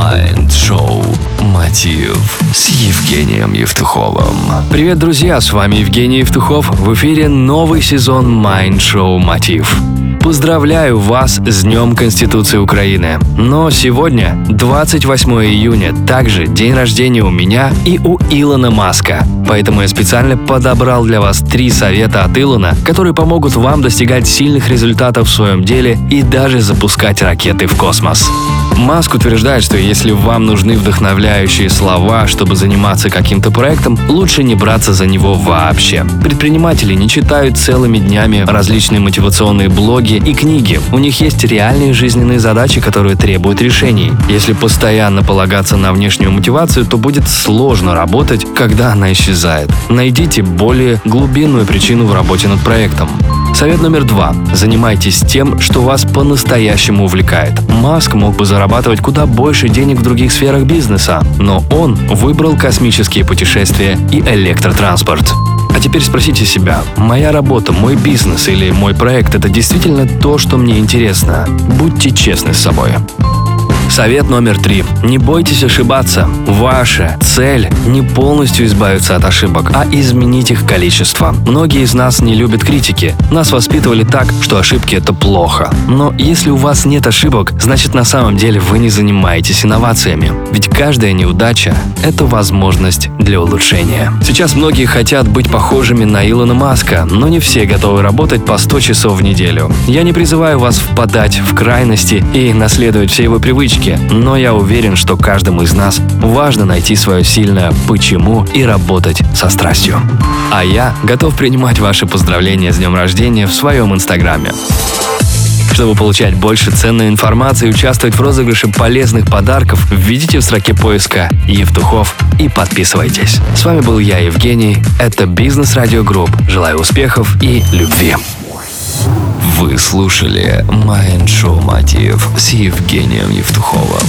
Mind Show Мотив с Евгением Евтуховым. Привет, друзья, с вами Евгений Евтухов. В эфире новый сезон Mind Show Мотив. Поздравляю вас с Днем Конституции Украины. Но сегодня, 28 июня, также день рождения у меня и у Илона Маска. Поэтому я специально подобрал для вас три совета от Илона, которые помогут вам достигать сильных результатов в своем деле и даже запускать ракеты в космос. Маск утверждает, что если вам нужны вдохновляющие слова, чтобы заниматься каким-то проектом, лучше не браться за него вообще. Предприниматели не читают целыми днями различные мотивационные блоги и книги. У них есть реальные жизненные задачи, которые требуют решений. Если постоянно полагаться на внешнюю мотивацию, то будет сложно работать, когда она исчезает. Найдите более глубинную причину в работе над проектом. Совет номер два. Занимайтесь тем, что вас по-настоящему увлекает. Маск мог бы зарабатывать куда больше денег в других сферах бизнеса, но он выбрал космические путешествия и электротранспорт. Теперь спросите себя, моя работа, мой бизнес или мой проект – это действительно то, что мне интересно? Будьте честны с собой. Совет номер три. Не бойтесь ошибаться. Ваша цель не полностью избавиться от ошибок, а изменить их количество. Многие из нас не любят критики. Нас воспитывали так, что ошибки это плохо. Но если у вас нет ошибок, значит на самом деле вы не занимаетесь инновациями. Ведь каждая неудача – это возможность для улучшения. Сейчас многие хотят быть похожими на Илона Маска, но не все готовы работать по 100 часов в неделю. Я не призываю вас впадать в крайности и наследовать все его привычки, привычки, но я уверен, что каждому из нас важно найти свое сильное «почему» и работать со страстью. А я готов принимать ваши поздравления с днем рождения в своем инстаграме. Чтобы получать больше ценной информации и участвовать в розыгрыше полезных подарков, введите в строке поиска «Евтухов» и подписывайтесь. С вами был я, Евгений. Это Бизнес Радио Групп. Желаю успехов и любви. Вы слушали Mind Show Мотив с Евгением Евтуховым.